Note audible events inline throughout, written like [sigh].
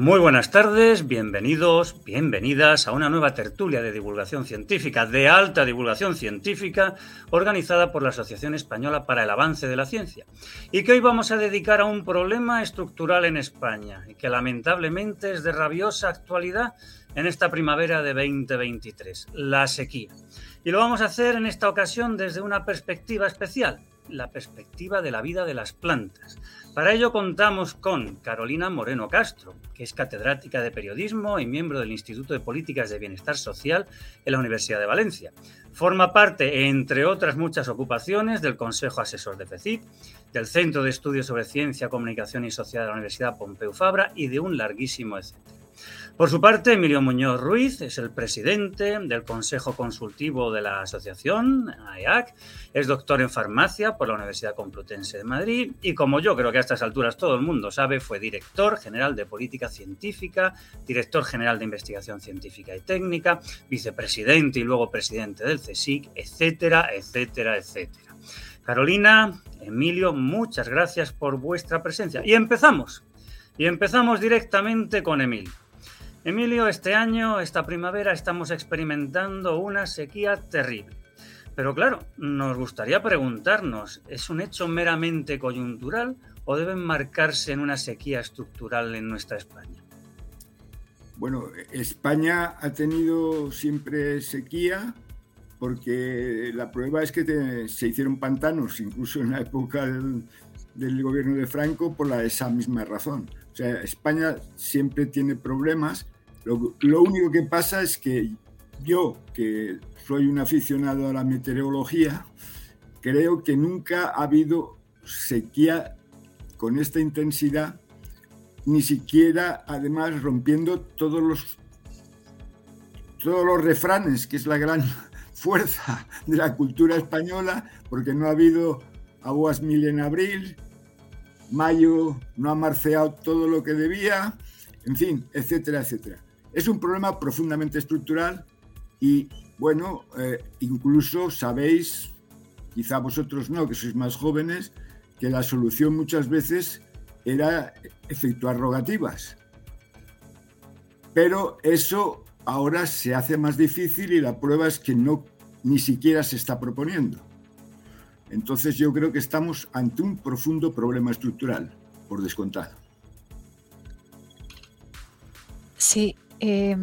Muy buenas tardes, bienvenidos, bienvenidas a una nueva tertulia de divulgación científica, de alta divulgación científica, organizada por la Asociación Española para el Avance de la Ciencia, y que hoy vamos a dedicar a un problema estructural en España, y que lamentablemente es de rabiosa actualidad en esta primavera de 2023, la sequía. Y lo vamos a hacer en esta ocasión desde una perspectiva especial, la perspectiva de la vida de las plantas. Para ello contamos con Carolina Moreno Castro, que es catedrática de periodismo y miembro del Instituto de Políticas de Bienestar Social en la Universidad de Valencia. Forma parte, entre otras muchas ocupaciones, del Consejo Asesor de FECIP, del Centro de Estudios sobre Ciencia, Comunicación y Sociedad de la Universidad Pompeu Fabra y de un larguísimo etcétera. Por su parte, Emilio Muñoz Ruiz es el presidente del Consejo Consultivo de la Asociación, AEAC, es doctor en farmacia por la Universidad Complutense de Madrid y, como yo creo que a estas alturas todo el mundo sabe, fue director general de Política Científica, director general de Investigación Científica y Técnica, vicepresidente y luego presidente del CSIC, etcétera, etcétera, etcétera. Carolina, Emilio, muchas gracias por vuestra presencia. Y empezamos. Y empezamos directamente con Emilio. Emilio, este año, esta primavera, estamos experimentando una sequía terrible. Pero claro, nos gustaría preguntarnos, ¿es un hecho meramente coyuntural o deben marcarse en una sequía estructural en nuestra España? Bueno, España ha tenido siempre sequía porque la prueba es que se hicieron pantanos, incluso en la época del, gobierno de Franco, por esa misma razón. O sea, España siempre tiene problemas. Lo, lo, único que pasa es que yo, que soy un aficionado a la meteorología, creo que nunca ha habido sequía con esta intensidad, ni siquiera además rompiendo todos los, todos los refranes, que es la gran [laughs] fuerza de la cultura española, porque no ha habido aguas mil en abril, mayo no ha marceado todo lo que debía, en fin, etcétera, etcétera. Es un problema profundamente estructural y, bueno, eh, incluso sabéis, quizá vosotros no, que sois más jóvenes, que la solución muchas veces era efectuar rogativas. Pero eso ahora se hace más difícil y la prueba es que no ni siquiera se está proponiendo. Entonces yo creo que estamos ante un profundo problema estructural, por descontado. Sí, eh,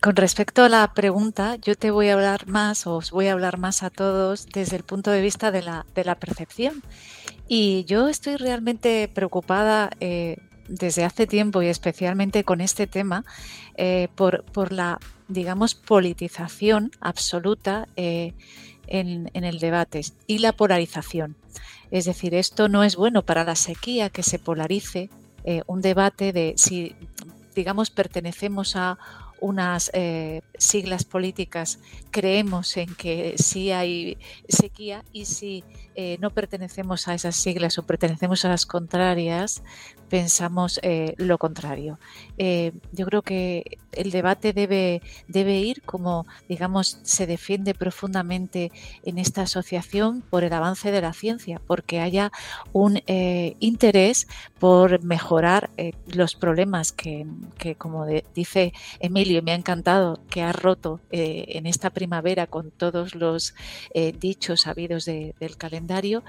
con respecto a la pregunta, yo te voy a hablar más, o os voy a hablar más a todos desde el punto de vista de la, percepción. Y yo estoy realmente preocupada eh, desde hace tiempo y especialmente con este tema eh, por, la, digamos, politización absoluta en, el debate y la polarización. Es decir, esto no es bueno para la sequía que se polarice eh, un debate de si, digamos, pertenecemos a unas eh, siglas políticas creemos en que sí hay sequía y si eh, no pertenecemos a esas siglas o pertenecemos a las contrarias, pensamos eh, lo contrario. yo creo que el debate debe, debe ir como, digamos, se defiende profundamente en esta asociación por el avance de la ciencia, porque haya un interés por mejorar los problemas que, que como dice Emilio, me ha encantado que ha roto en esta primavera con todos los eh, dichos habidos del calendario,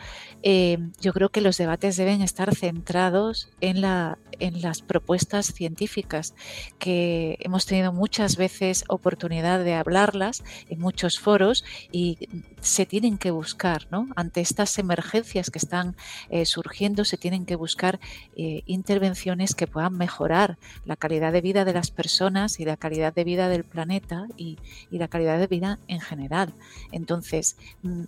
eh, yo creo que los debates deben estar centrados en, la, en las propuestas científicas, que hemos tenido muchas veces oportunidad de hablarlas en muchos foros y se tienen que buscar, ¿no? Ante estas emergencias que están eh, surgiendo, se tienen que buscar intervenciones que puedan mejorar la calidad de vida de las personas y la calidad de vida del planeta y, y la calidad de vida en general. Entonces,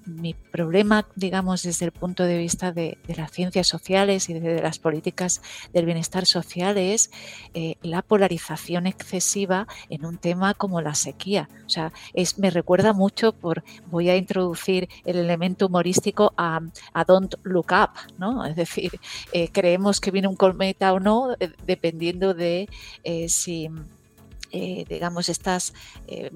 mi problema, digamos, desde el punto de vista de, las ciencias sociales y de, las políticas del bienestar social es eh, la polarización excesiva en un tema como la sequía. O sea, es, me recuerda mucho por, voy a introducir el elemento humorístico a, Don't Look Up, ¿no? Es decir, eh, creemos que viene un cometa o no, eh, dependiendo de si eh, digamos, estás eh,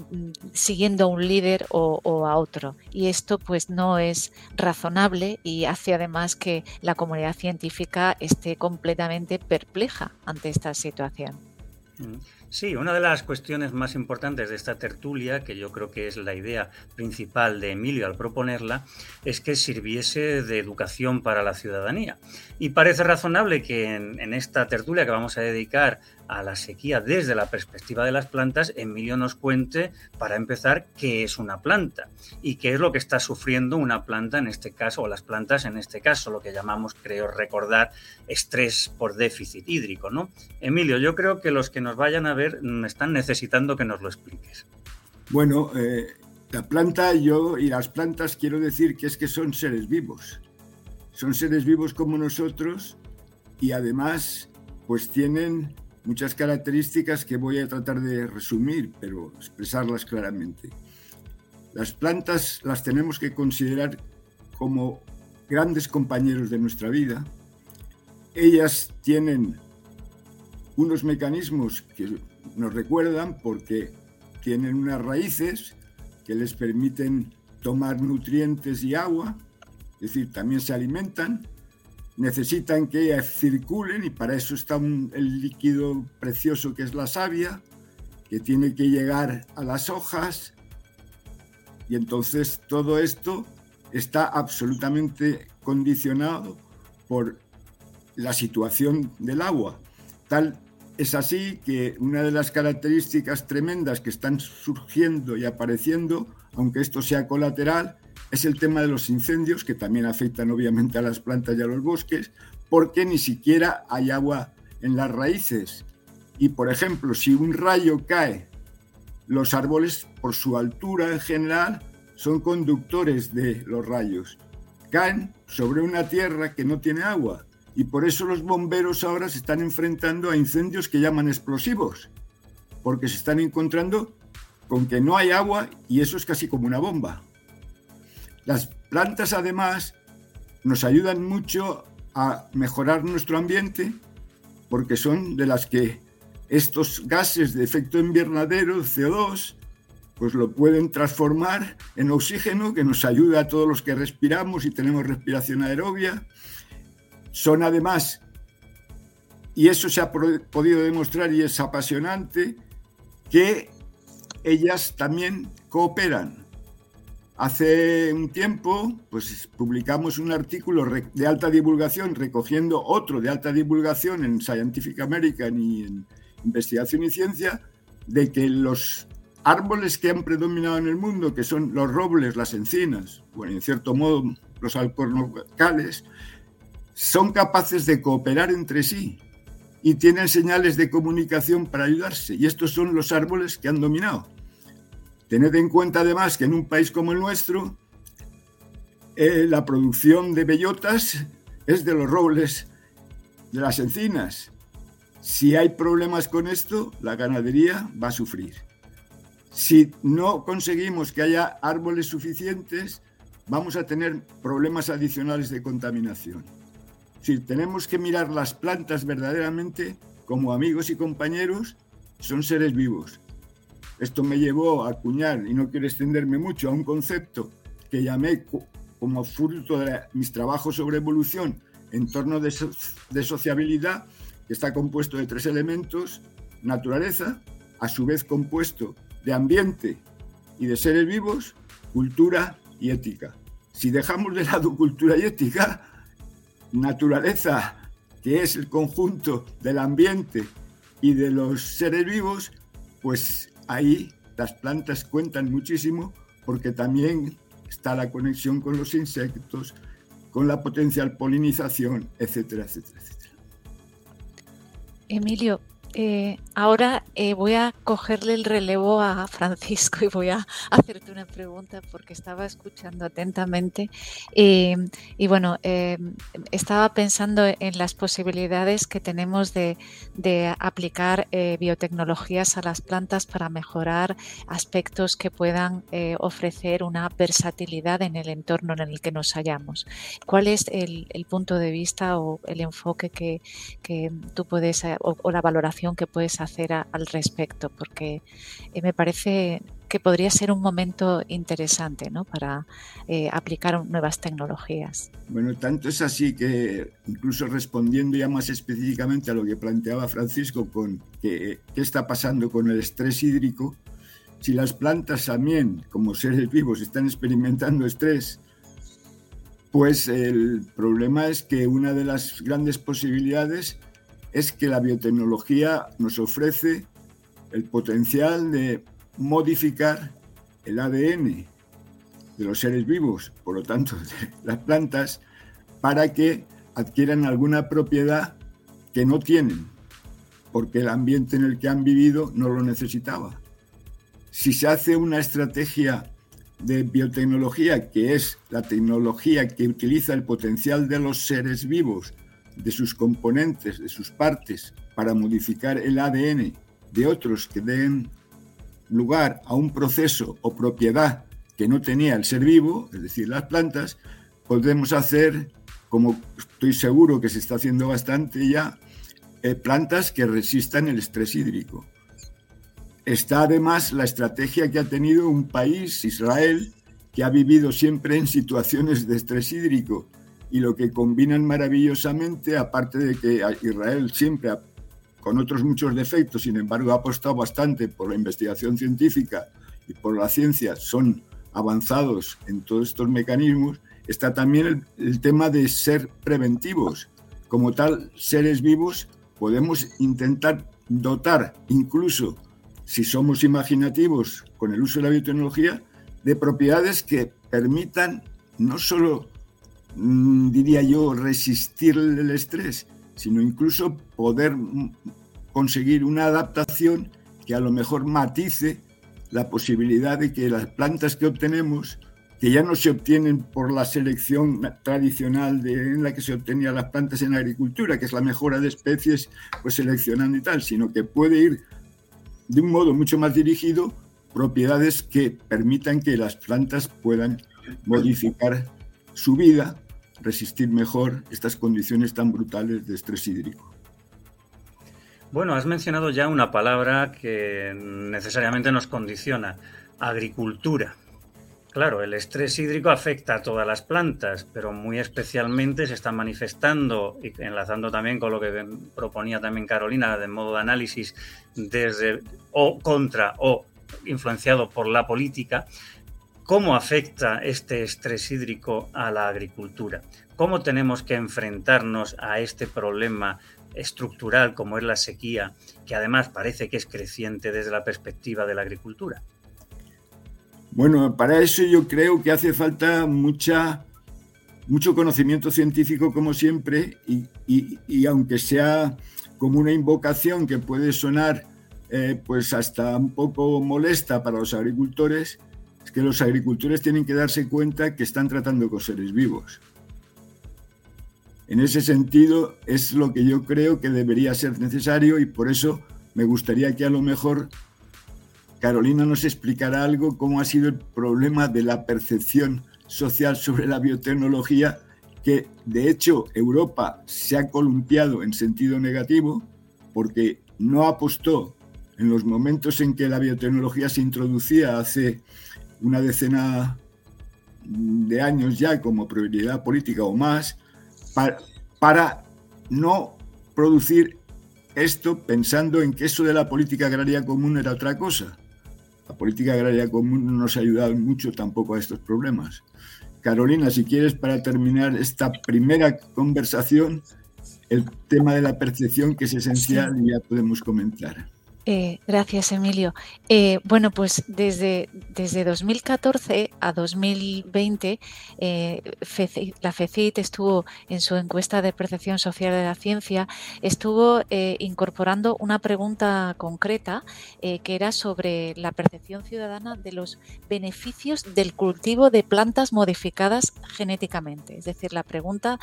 siguiendo a un líder o, a otro. Y esto pues no es razonable y hace además que la comunidad científica esté completamente perpleja ante esta situación. Mm. Sí, una de las cuestiones más importantes de esta tertulia, que yo creo que es la idea principal de Emilio al proponerla, es que sirviese de educación para la ciudadanía. Y parece razonable que en, esta tertulia que vamos a dedicar a la sequía desde la perspectiva de las plantas, Emilio nos cuente, para empezar, qué es una planta y qué es lo que está sufriendo una planta en este caso, o las plantas en este caso, lo que llamamos, creo recordar, estrés por déficit hídrico. ¿no? Emilio, yo creo que los que nos vayan a ver mm, están necesitando que nos lo expliques. Bueno, eh, la planta, yo y las plantas quiero decir que es que son seres vivos. Son seres vivos como nosotros y además pues tienen muchas características que voy a tratar de resumir, pero expresarlas claramente. Las plantas las tenemos que considerar como grandes compañeros de nuestra vida. Ellas tienen unos mecanismos que nos recuerdan porque tienen unas raíces que les permiten tomar nutrientes y agua, es decir, también se alimentan, necesitan que circulen y para eso está el líquido precioso que es la savia, que tiene que llegar a las hojas y entonces todo esto está absolutamente condicionado por la situación del agua. Tal es así que una de las características tremendas que están surgiendo y apareciendo, aunque esto sea colateral, es el tema de los incendios, que también afectan obviamente a las plantas y a los bosques, porque ni siquiera hay agua en las raíces. Y por ejemplo, si un rayo cae, los árboles por su altura en general son conductores de los rayos. Caen sobre una tierra que no tiene agua y por eso los bomberos ahora se están enfrentando a incendios que llaman explosivos, porque se están encontrando con que no hay agua y eso es casi como una bomba. Las plantas además nos ayudan mucho a mejorar nuestro ambiente porque son de las que estos gases de efecto invernadero, CO2, pues lo pueden transformar en oxígeno que nos ayuda a todos los que respiramos y tenemos respiración aerobia. Son además, y eso se ha podido demostrar y es apasionante, que ellas también cooperan. Hace un tiempo, pues publicamos un artículo de alta divulgación recogiendo otro de alta divulgación en Scientific American y en Investigación y Ciencia, de que los árboles que han predominado en el mundo, que son los robles, las encinas, bueno, en cierto modo los alcornocales, son capaces de cooperar entre sí y tienen señales de comunicación para ayudarse. Y estos son los árboles que han dominado. Tened en cuenta además que en un país como el nuestro, eh, la producción de bellotas es de los robles, de las encinas. Si hay problemas con esto, la ganadería va a sufrir. Si no conseguimos que haya árboles suficientes, vamos a tener problemas adicionales de contaminación. Si tenemos que mirar las plantas verdaderamente como amigos y compañeros, son seres vivos esto me llevó a acuñar, y no quiero extenderme mucho, a un concepto que llamé como fruto de mis trabajos sobre evolución, entorno de, de sociabilidad, que está compuesto de tres elementos, naturaleza, a su vez compuesto de ambiente y de seres vivos, cultura y ética. Si dejamos de lado cultura y ética, naturaleza, que es el conjunto del ambiente y de los seres vivos, pues ahí las plantas cuentan muchísimo porque también está la conexión con los insectos, con la potencial polinización, etcétera, etcétera, etcétera. Emilio, eh, ahora eh, voy a cogerle el relevo a Francisco [laughs] y voy a hacerte una pregunta porque estaba escuchando atentamente eh, y bueno, estaba pensando en las posibilidades que tenemos de, aplicar biotecnologías a las plantas para mejorar aspectos que puedan ofrecer una versatilidad en el entorno en el que nos hallamos. ¿Cuál es el, punto de vista o el enfoque que, tú puedes o la valoración que puedes hacer al respecto, porque eh, me parece que podría ser un momento interesante ¿no? para eh, aplicar nuevas tecnologías. Bueno, tanto es así que incluso respondiendo ya más específicamente a lo que planteaba Francisco con qué está pasando con el estrés hídrico, si las plantas también, como seres vivos, están experimentando estrés, pues el problema es que una de las grandes posibilidades es que la biotecnología nos ofrece el potencial de modificar el ADN de los seres vivos, por lo tanto, [laughs] de las plantas, para que adquieran alguna propiedad que no tienen, porque el ambiente en el que han vivido no lo necesitaba. Si se hace una estrategia de biotecnología, que es la tecnología que utiliza el potencial de los seres vivos, de sus componentes, de sus partes, para modificar el ADN de otros que den lugar a un proceso o propiedad que no tenía el ser vivo, es decir, las plantas, podemos hacer, como estoy seguro que se está haciendo bastante ya, eh, plantas que resistan el estrés hídrico. Está además la estrategia que ha tenido un país, Israel, que ha vivido siempre en situaciones de estrés hídrico y lo que combinan maravillosamente, aparte de que Israel siempre, con otros muchos defectos, sin embargo, ha apostado bastante por la investigación científica y por la ciencia, son avanzados en todos estos mecanismos, está también el, el tema de ser preventivos. Como tal, seres vivos, podemos intentar dotar incluso si somos imaginativos con el uso de la biotecnología, de propiedades que permitan no solo, diría yo, resistir el estrés, sino incluso poder mm, conseguir una adaptación que a lo mejor matice la posibilidad de que las plantas que obtenemos, que ya no se obtienen por la selección tradicional de, en la que se obtenían las plantas en la agricultura, que es la mejora de especies, pues seleccionando y tal, sino que puede ir de un modo mucho más dirigido propiedades que permitan que las plantas puedan modificar su vida, resistir mejor estas condiciones tan brutales de estrés hídrico. Bueno, has mencionado ya una palabra que necesariamente nos condiciona, agricultura. Claro, el estrés hídrico afecta a todas las plantas, pero muy especialmente se está manifestando, y enlazando también con lo que proponía también Carolina de modo de análisis desde o contra o influenciado por la política, cómo afecta este estrés hídrico a la agricultura, cómo tenemos que enfrentarnos a este problema estructural como es la sequía, que además parece que es creciente desde la perspectiva de la agricultura. Bueno, para eso yo creo que hace falta mucha, mucho conocimiento científico, como siempre, y, aunque sea como una invocación que puede sonar eh, pues hasta un poco molesta para los agricultores, es que los agricultores tienen que darse cuenta que están tratando con seres vivos. En ese sentido es lo que yo creo que debería ser necesario y por eso me gustaría que a lo mejor Carolina nos explicará algo, cómo ha sido el problema de la percepción social sobre la biotecnología, que de hecho Europa se ha columpiado en sentido negativo porque no apostó en los momentos en que la biotecnología se introducía hace una decena de años ya como prioridad política o más, para, para no producir esto pensando en que eso de la política agraria común era otra cosa. La política agraria común no nos ha ayudado mucho tampoco a estos problemas. Carolina, si quieres, para terminar esta primera conversación, el tema de la percepción, que es esencial, y ya podemos comentar. Eh, gracias, Emilio. Eh, bueno, pues desde, desde 2014 a 2020, eh, la FECIT estuvo en su encuesta de percepción social de la ciencia, estuvo incorporando una pregunta concreta que era sobre la percepción ciudadana de los beneficios del cultivo de plantas modificadas genéticamente. Es decir, la pregunta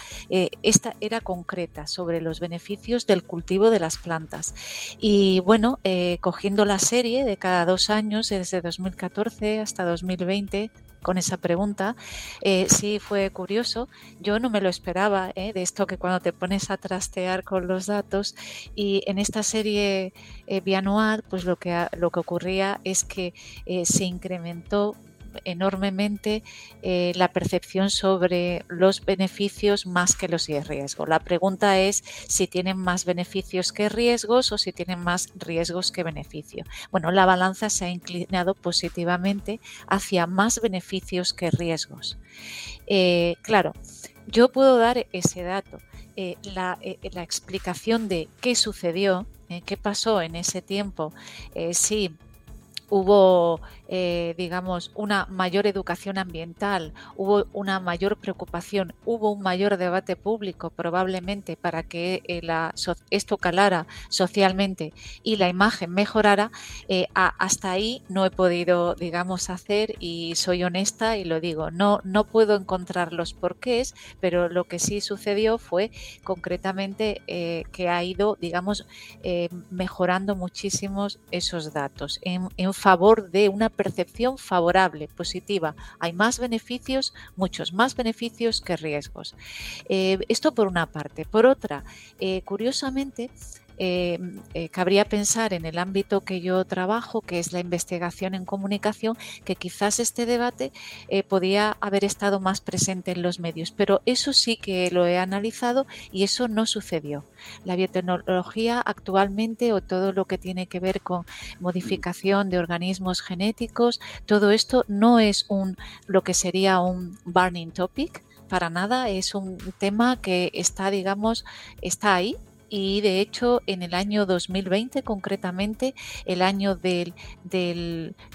esta era concreta sobre los beneficios del cultivo de las plantas. Y bueno, eh, cogiendo la serie de cada dos años, desde 2014 hasta 2020, con esa pregunta. Eh, sí fue curioso, yo no me lo esperaba, ¿eh? de esto que cuando te pones a trastear con los datos y en esta serie eh, bianual, pues lo que, lo que ocurría es que se incrementó enormemente eh, la percepción sobre los beneficios más que los riesgos. La pregunta es si tienen más beneficios que riesgos o si tienen más riesgos que beneficios. Bueno, la balanza se ha inclinado positivamente hacia más beneficios que riesgos. Eh, claro, yo puedo dar ese dato. Eh, la, la, explicación de qué sucedió, qué pasó en ese tiempo, si hubo eh, digamos, una mayor educación ambiental, hubo una mayor preocupación, hubo un mayor debate público probablemente para que eh, esto calara socialmente y la imagen mejorara, eh, hasta ahí no he podido, digamos, hacer y soy honesta y lo digo, no, no puedo encontrar los porqués, pero lo que sí sucedió fue concretamente que ha ido, digamos, mejorando muchísimos esos datos en, en favor de una percepción favorable, positiva. Hay más beneficios, muchos más beneficios que riesgos. Eh, esto por una parte. Por otra, eh, curiosamente, eh, eh, cabría pensar en el ámbito que yo trabajo, que es la investigación en comunicación, que quizás este debate eh, podía haber estado más presente en los medios, pero eso sí que lo he analizado y eso no sucedió. La biotecnología actualmente o todo lo que tiene que ver con modificación de organismos genéticos, todo esto no es un lo que sería un burning topic, para nada, es un tema que está, digamos, está ahí, y de hecho en el año 2020 concretamente el año de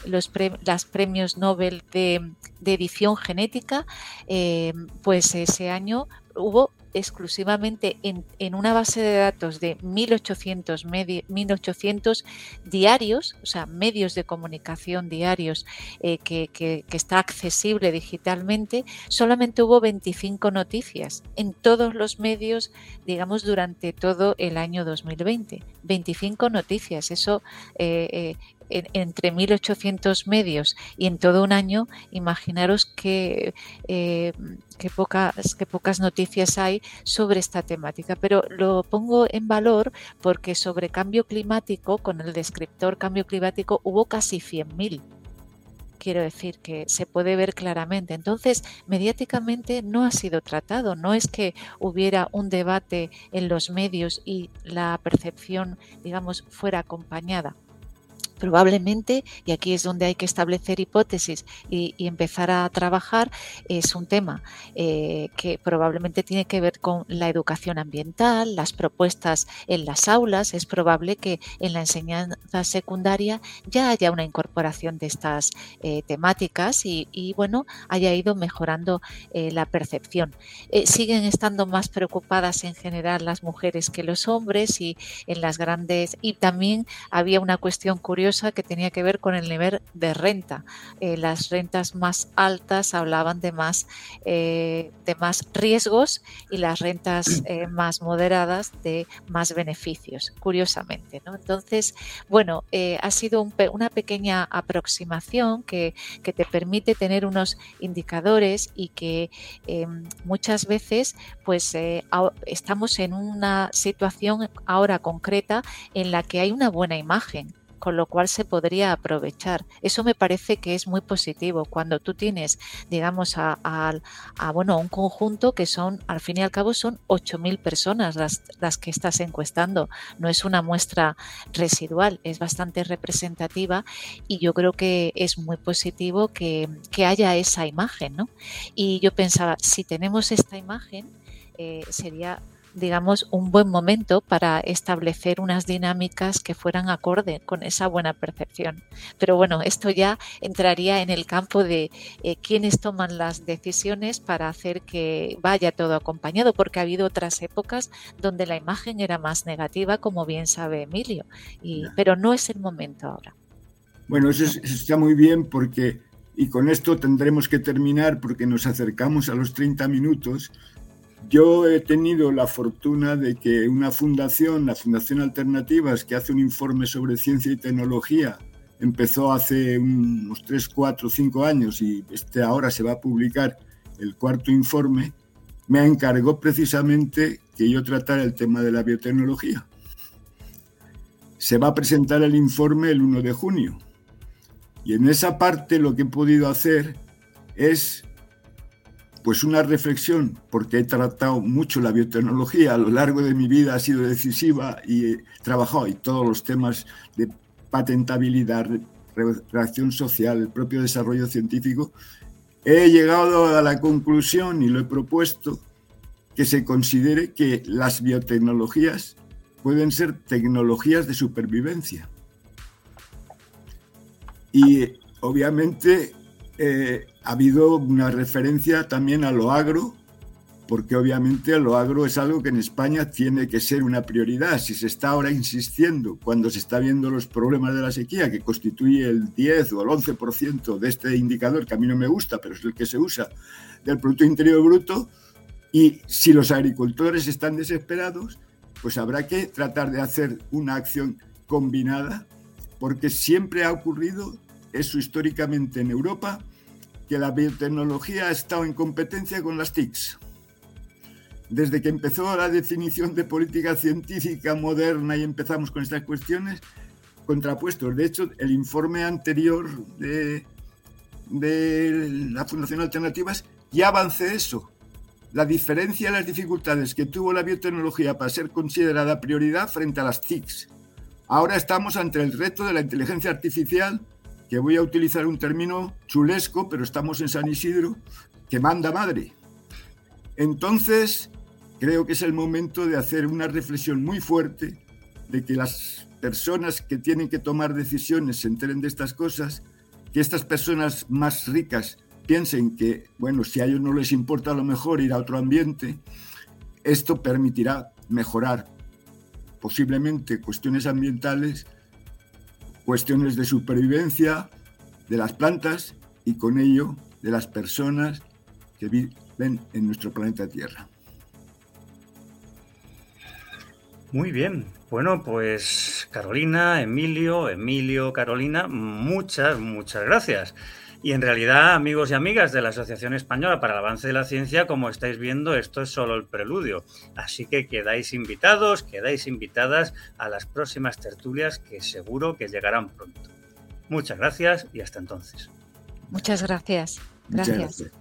los premios Nobel de, edición genética eh, pues ese año hubo exclusivamente en, una base de datos de 1800, 1800 diarios, o sea, medios de comunicación diarios eh, que, que, está accesible digitalmente, solamente hubo 25 noticias en todos los medios, digamos, durante todo el año 2020. 25 noticias, eso eh, eh, entre 1.800 medios y en todo un año, imaginaros que, eh, pocas, que pocas noticias hay sobre esta temática. Pero lo pongo en valor porque sobre cambio climático, con el descriptor cambio climático, hubo casi 100.000 quiero decir que se puede ver claramente. Entonces, mediáticamente no ha sido tratado, no es que hubiera un debate en los medios y la percepción, digamos, fuera acompañada probablemente, y aquí es donde hay que establecer hipótesis y, empezar a trabajar, es un tema eh, que probablemente tiene que ver con la educación ambiental, las propuestas en las aulas. Es probable que en la enseñanza secundaria ya haya una incorporación de estas eh, temáticas y, bueno, haya ido mejorando eh, la percepción. siguen estando más preocupadas en general las mujeres que los hombres y en las grandes, y también había una cuestión curiosa que tenía que ver con el nivel de renta. Eh, las rentas más altas hablaban de más, eh, de más riesgos y las rentas [clears throat] eh, más moderadas de más beneficios, curiosamente. ¿no? Entonces, bueno, ha sido una pequeña aproximación que, que, te permite tener unos indicadores y que muchas veces pues estamos en una situación ahora concreta en la que hay una buena imagen con lo cual se podría aprovechar. Eso me parece que es muy positivo cuando tú tienes, digamos, a, bueno, un conjunto que son, al fin y al cabo, son 8.000 personas las, las que estás encuestando. No es una muestra residual, es bastante representativa y yo creo que es muy positivo que, haya esa imagen, ¿no? Y yo pensaba, si tenemos esta imagen, eh, sería digamos, un buen momento para establecer unas dinámicas que fueran acorde con esa buena percepción. Pero bueno, esto ya entraría en el campo de eh, quiénes toman las decisiones para hacer que vaya todo acompañado, porque ha habido otras épocas donde la imagen era más negativa, como bien sabe Emilio, y, pero no es el momento ahora. Bueno, eso, está muy bien porque, y con esto tendremos que terminar porque nos acercamos a los 30 minutos, yo he tenido la fortuna de que una fundación, la Fundación Alternativas, que hace un informe sobre ciencia y tecnología empezó hace unos 3, 4, 5 años y este ahora se va a publicar el cuarto informe, me encargó precisamente que yo tratara el tema de la biotecnología. Se va a presentar el informe el 1 de junio. Y en esa parte lo que he podido hacer es pues una reflexión, porque he tratado mucho la biotecnología a lo largo de mi vida, ha sido decisiva y he trabajado en todos los temas de patentabilidad, reacción social, el propio desarrollo científico. He llegado a la conclusión y lo he propuesto que se considere que las biotecnologías pueden ser tecnologías de supervivencia. Y obviamente eh, ha habido una referencia también a lo agro, porque obviamente lo agro es algo que en España tiene que ser una prioridad. Si se está ahora insistiendo, cuando se está viendo los problemas de la sequía, que constituye el 10 o el 11% de este indicador, que a mí no me gusta, pero es el que se usa, del Producto Interior Bruto, y si los agricultores están desesperados, pues habrá que tratar de hacer una acción combinada, porque siempre ha ocurrido eso históricamente en Europa, que la biotecnología ha estado en competencia con las TICs. Desde que empezó la definición de política científica moderna y empezamos con estas cuestiones, contrapuestos. De hecho, el informe anterior de, de la Fundación Alternativas ya avancé eso. La diferencia y las dificultades que tuvo la biotecnología para ser considerada prioridad frente a las TICs. Ahora estamos ante el reto de la inteligencia artificial que voy a utilizar un término chulesco, pero estamos en San Isidro, que manda madre. Entonces, creo que es el momento de hacer una reflexión muy fuerte de que las personas que tienen que tomar decisiones se enteren de estas cosas, que estas personas más ricas piensen que, bueno, si a ellos no les importa a lo mejor ir a otro ambiente, esto permitirá mejorar posiblemente cuestiones ambientales cuestiones de supervivencia de las plantas y con ello de las personas que viven en nuestro planeta Tierra. Muy bien. Bueno, pues Carolina, Emilio, Emilio, Carolina, muchas, muchas gracias. Y en realidad, amigos y amigas de la Asociación Española para el Avance de la Ciencia, como estáis viendo, esto es solo el preludio. Así que quedáis invitados, quedáis invitadas a las próximas tertulias que seguro que llegarán pronto. Muchas gracias y hasta entonces. Muchas gracias. Gracias.